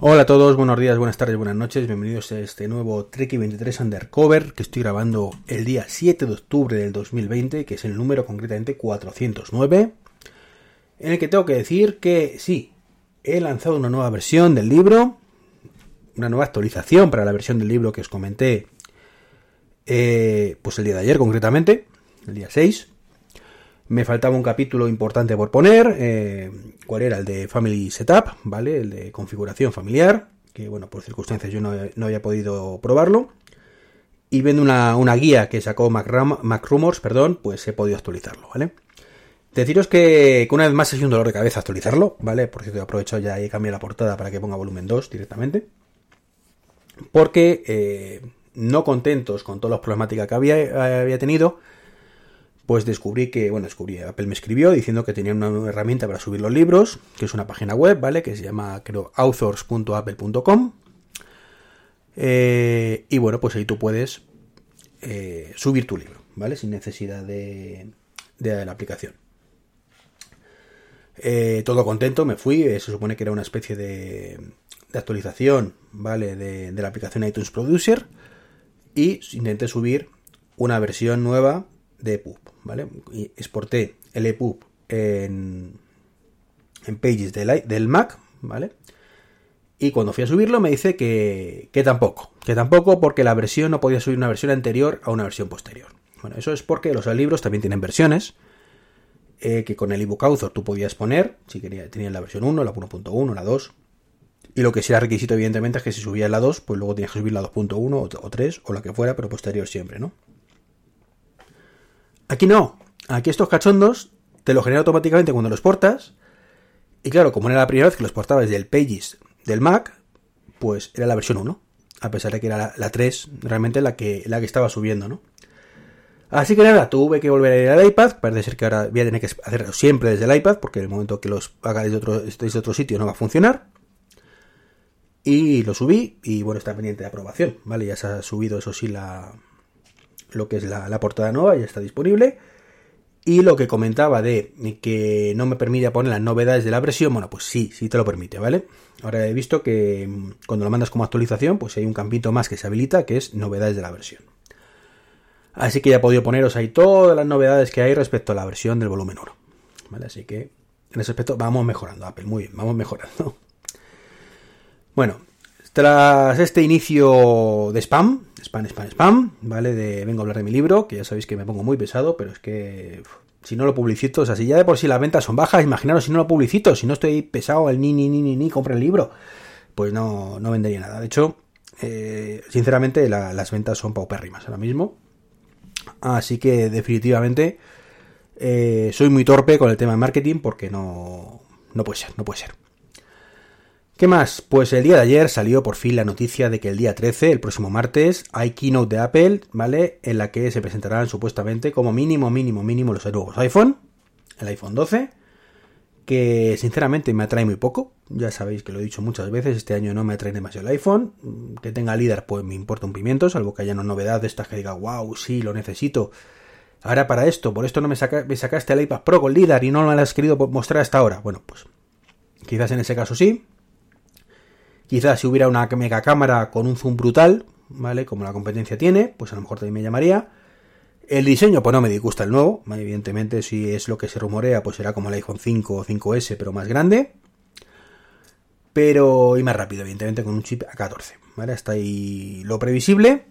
Hola a todos, buenos días, buenas tardes, buenas noches. Bienvenidos a este nuevo Trek 23 Undercover que estoy grabando el día 7 de octubre del 2020, que es el número concretamente 409, en el que tengo que decir que sí, he lanzado una nueva versión del libro una nueva actualización para la versión del libro que os comenté eh, pues el día de ayer concretamente, el día 6. Me faltaba un capítulo importante por poner, eh, cuál era el de Family Setup, ¿vale? El de configuración familiar, que bueno, por circunstancias yo no, había podido probarlo. Y viendo una, guía que sacó MacRumors, perdón, pues he podido actualizarlo, ¿vale? Deciros que, una vez más sido un dolor de cabeza actualizarlo, ¿vale? Por cierto, aprovecho ya y cambiado la portada para que ponga volumen 2 directamente porque eh, no contentos con todas las problemáticas que había, había, tenido, pues descubrí que, bueno, descubrí, Apple me escribió diciendo que tenía una herramienta para subir los libros, que es una página web, ¿vale? Que se llama, creo, authors.apple.com. Eh, y bueno, pues ahí tú puedes eh, subir tu libro, ¿vale? Sin necesidad de, de la aplicación. todo contento, me fui, se supone que era una especie de, de actualización, ¿vale? De, la aplicación iTunes Producer y intenté subir una versión nueva de EPUB, ¿vale? Exporté el EPUB en, en Pages del, del Mac, ¿vale? Y cuando fui a subirlo me dice que, que tampoco, que tampoco porque la versión no podía subir una versión anterior a una versión posterior. Bueno, eso es porque los libros también tienen versiones, eh, que con el ebook author tú podías poner, si querías, tenías la versión 1, la 1.1, la 2, y lo que sí era requisito, evidentemente, es que si subías la 2, pues luego tenías que subir la 2.1 o 3 o la que fuera, pero posterior siempre, ¿no? Aquí no. Aquí estos cachondos te lo genera automáticamente cuando los portas. Y claro, como era la primera vez que los portaba desde el Pages del Mac, pues era la versión 1. A pesar de que era la, 3 realmente la que, la que estaba subiendo, ¿no? Así que nada, tuve que volver a ir al iPad. Parece ser que ahora voy a tener que hacerlo siempre desde el iPad, porque en el momento que los haga desde otro, desde otro sitio no va a funcionar. Y lo subí y bueno, está pendiente de aprobación, ¿vale? Ya se ha subido, eso sí, la, lo que es la, portada nueva, ya está disponible. Y lo que comentaba de que no me permite poner las novedades de la versión, bueno, pues sí, sí te lo permite, ¿vale? Ahora he visto que mm, cuando lo mandas como actualización, pues hay un campito más que se habilita, que es novedades de la versión. Así que ya he podido poneros ahí todas las novedades que hay respecto a la versión del volumen 1. ¿Vale? Así que en ese aspecto vamos mejorando, Apple, muy bien, vamos mejorando. Bueno, tras este inicio de spam, spam, spam, spam, ¿vale? De vengo a hablar de mi libro, que ya sabéis que me pongo muy pesado, pero es que si no lo publicito, o sea, si ya de por sí las ventas son bajas, imaginaros si no lo publicito, si no estoy pesado el ni, ni, ni, ni, ni, compra el libro, pues no, no vendería nada. De hecho, eh, sinceramente las ventas son paupérrimas ahora mismo. Así que definitivamente eh, soy muy torpe con el tema de marketing porque no, no puede ser, no puede ser. ¿Qué más? Pues el día de ayer salió por fin la noticia de que el día 13, el próximo martes, hay keynote de Apple, ¿vale? En la que se presentarán supuestamente como mínimo, mínimo, mínimo los nuevos iPhone, el iPhone 12, que sinceramente me atrae muy poco. Ya sabéis que lo he dicho muchas veces, este año no me atrae demasiado el iPhone. Que tenga líder, pues me importa un pimiento, salvo que haya una novedad de estas que diga, wow, sí, lo necesito. Ahora para esto, por esto no me, sacaste el iPad Pro con líder y no me lo has querido mostrar hasta ahora. Bueno, pues quizás en ese caso sí, Quizás si hubiera una mega cámara con un zoom brutal, ¿vale? Como la competencia tiene, pues a lo mejor también me llamaría. El diseño, pues no me disgusta el nuevo. Evidentemente, si es lo que se rumorea, pues será como el iPhone 5 o 5S, pero más grande. Pero, y más rápido, evidentemente, con un chip A14. ¿Vale? Hasta ahí lo previsible.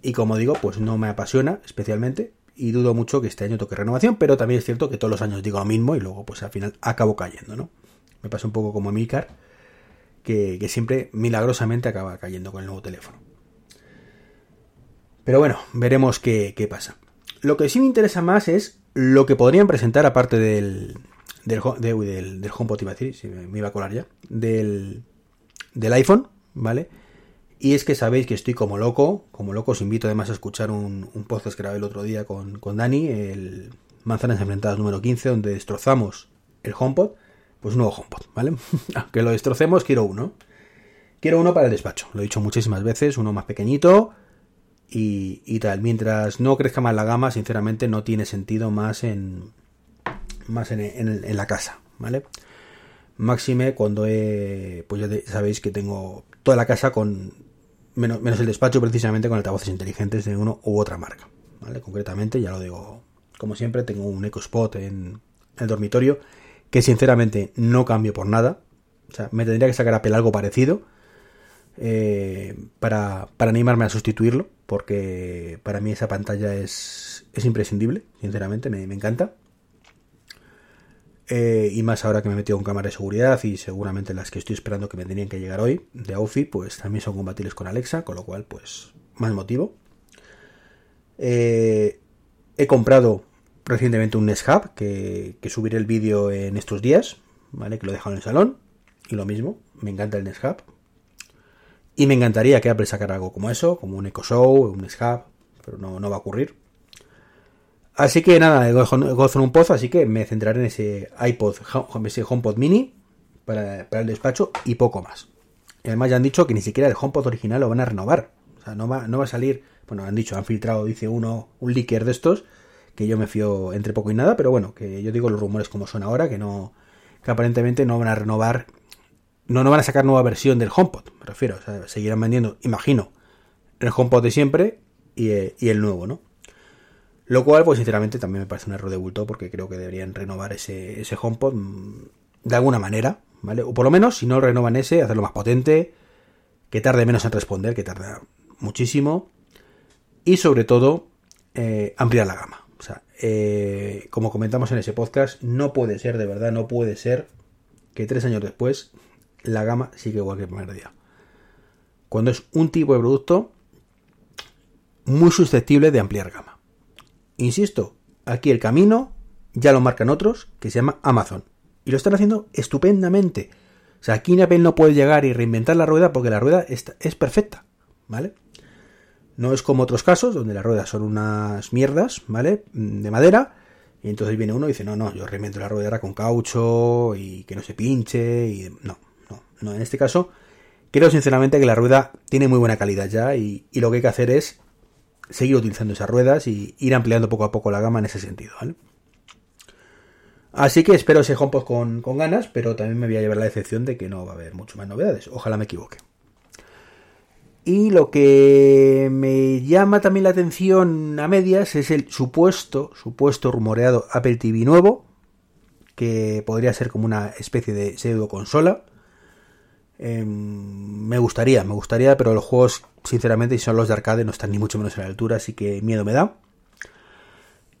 Y como digo, pues no me apasiona especialmente. Y dudo mucho que este año toque renovación. Pero también es cierto que todos los años digo lo mismo y luego, pues al final acabo cayendo, ¿no? Me pasa un poco como a Milcar que, siempre milagrosamente acaba cayendo con el nuevo teléfono. Pero bueno, veremos qué, pasa. Lo que sí me interesa más es lo que podrían presentar aparte del, del, del HomePod, iba a decir, si me, iba a colar ya, del, del iPhone, ¿vale? Y es que sabéis que estoy como loco, como loco, os invito además a escuchar un, un podcast que grabé el otro día con, con Dani, el Manzanas Enfrentadas número 15, donde destrozamos el HomePod, pues un nuevo HomePod, ¿vale? Aunque lo destrocemos, quiero uno. Quiero uno para el despacho, lo he dicho muchísimas veces, uno más pequeñito y, y tal. Mientras no crezca más la gama, sinceramente no tiene sentido más en, más en, la casa, ¿vale? Máxime cuando he, pues ya sabéis que tengo toda la casa con, menos, menos el despacho precisamente con altavoces inteligentes de uno u otra marca, ¿vale? Concretamente, ya lo digo, como siempre, tengo un EcoSpot en el dormitorio que sinceramente no cambio por nada, o sea, me tendría que sacar a pel algo parecido eh, para, para animarme a sustituirlo, porque para mí esa pantalla es, es imprescindible, sinceramente, me, me encanta. Eh, y más ahora que me he metido con cámara de seguridad y seguramente las que estoy esperando que me tenían que llegar hoy de Authy, pues también son compatibles con Alexa, con lo cual, pues, más motivo. Eh, he comprado recientemente un Nest Hub que, subiré el vídeo en estos días, ¿vale? Que lo he dejado en el salón. Y lo mismo, me encanta el Nest Hub. Y me encantaría que Apple sacara algo como eso, como un Echo Show, un Nest Hub, pero no, no va a ocurrir. Así que nada, gozo en un pozo, así que me centraré en ese iPod, ese HomePod mini para, para, el despacho y poco más. Y además ya han dicho que ni siquiera el HomePod original lo van a renovar. O sea, no va, no va a salir, bueno, han dicho, han filtrado, dice uno, un leaker de estos, que yo me fío entre poco y nada, pero bueno, que yo digo los rumores como son ahora, que no, que aparentemente no van a renovar, no, no van a sacar nueva versión del HomePod, me refiero, o sea, seguirán vendiendo, imagino, el HomePod de siempre y, y el nuevo, ¿no? Lo cual, pues sinceramente, también me parece un error de bulto porque creo que deberían renovar ese, ese HomePod mm, de alguna manera, ¿vale? O por lo menos, si no renovan ese, hacerlo más potente, que tarde menos en responder, que tarda muchísimo, y sobre todo, eh, ampliar la gama. Eh, como comentamos en ese podcast, no puede ser, de verdad, no puede ser que tres años después la gama sigue igual que el primer día. Cuando es un tipo de producto muy susceptible de ampliar gama. Insisto, aquí el camino ya lo marcan otros, que se llama Amazon. Y lo están haciendo estupendamente. O sea, aquí Apple no puede llegar y reinventar la rueda porque la rueda es perfecta, ¿vale? No es como otros casos donde las ruedas son unas mierdas, ¿vale? De madera. Y entonces viene uno y dice, no, no, yo reinvento la rueda con caucho y que no se pinche. Y... No, no, no. En este caso, creo sinceramente que la rueda tiene muy buena calidad ya y, y lo que hay que hacer es seguir utilizando esas ruedas y ir ampliando poco a poco la gama en ese sentido, ¿vale? Así que espero ese HomePod con, con ganas, pero también me voy a llevar la decepción de que no va a haber mucho más novedades. Ojalá me equivoque. Y lo que me llama también la atención a medias es el supuesto, supuesto rumoreado Apple TV nuevo, que podría ser como una especie de pseudo consola. Eh, me gustaría, me gustaría, pero los juegos sinceramente, si son los de arcade, no están ni mucho menos a la altura, así que miedo me da.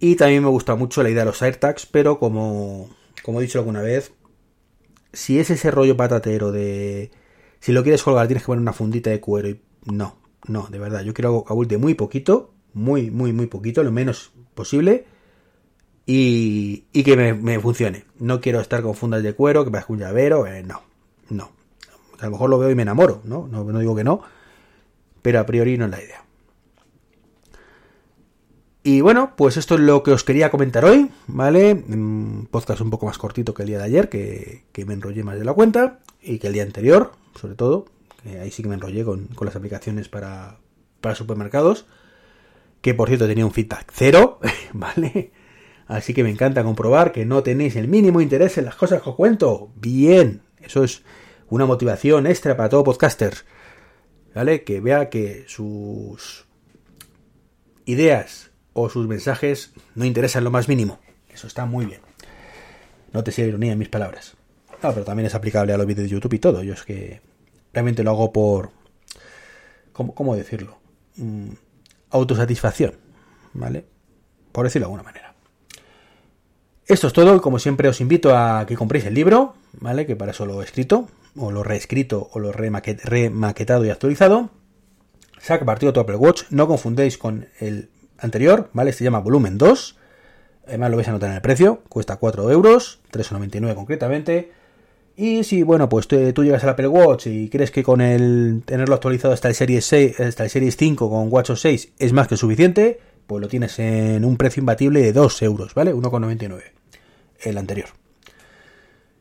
Y también me gusta mucho la idea de los AirTags, pero como, como he dicho alguna vez, si es ese rollo patatero de si lo quieres colgar tienes que poner una fundita de cuero y no, no, de verdad, yo quiero algo que abulte muy poquito, muy, muy, muy poquito, lo menos posible y, que me, funcione. No quiero estar con fundas de cuero, que parezca un llavero, eh, no, no. A lo mejor lo veo y me enamoro, ¿no? No, no digo que no, pero a priori no es la idea. Y bueno, pues esto es lo que os quería comentar hoy, ¿vale? Podcast un poco más cortito que el día de ayer, que, que, me enrollé más de la cuenta, y que el día anterior, sobre todo, ahí sí que me enrollé con, con las aplicaciones para, para supermercados, que por cierto tenía un feedback cero, ¿vale? Así que me encanta comprobar que no tenéis el mínimo interés en las cosas que os cuento. Bien, eso es una motivación extra para todo podcaster. ¿vale? Que vea que sus ideas o sus mensajes no interesan lo más mínimo. Eso está muy bien. No te sea ironía en mis palabras. No, pero también es aplicable a los vídeos de YouTube y todo. Yo es que realmente lo hago por... ¿Cómo, decirlo? Mm, autosatisfacción, ¿vale? Por decirlo de alguna manera. Esto es todo. Como siempre os invito a que compréis el libro, ¿vale? Que para eso lo he escrito o lo reescrito o lo remaquetado y actualizado. Saca partido tu Apple Watch, no confundéis con el anterior, ¿vale? Este se llama volumen 2. Además lo vais a notar en el precio, cuesta 4 euros, 3,99 concretamente. Y si, bueno, pues tú llegas al Apple Watch y crees que con el tenerlo actualizado hasta el Series 6, hasta el Series 5 con WatchOS 6 es más que suficiente, pues lo tienes en un precio imbatible de 2 euros, ¿vale? 1,99. El anterior.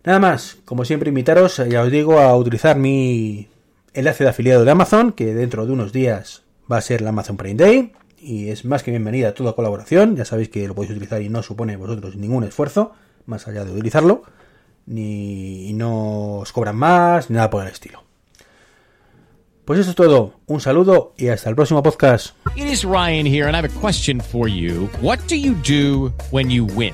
Nada más, como siempre, invitaros, ya os digo, a utilizar mi enlace de afiliado de Amazon, que dentro de unos días va a ser la Amazon Prime Day. Y es más que bienvenida a toda colaboración. Ya sabéis que lo podéis utilizar y no supone vosotros ningún esfuerzo, más allá de utilizarlo. Ni no os cobran más, ni nada por el estilo. Pues eso es todo. Un saludo y hasta el próximo podcast. It is Ryan here and I have a question for you. What do you do when you win?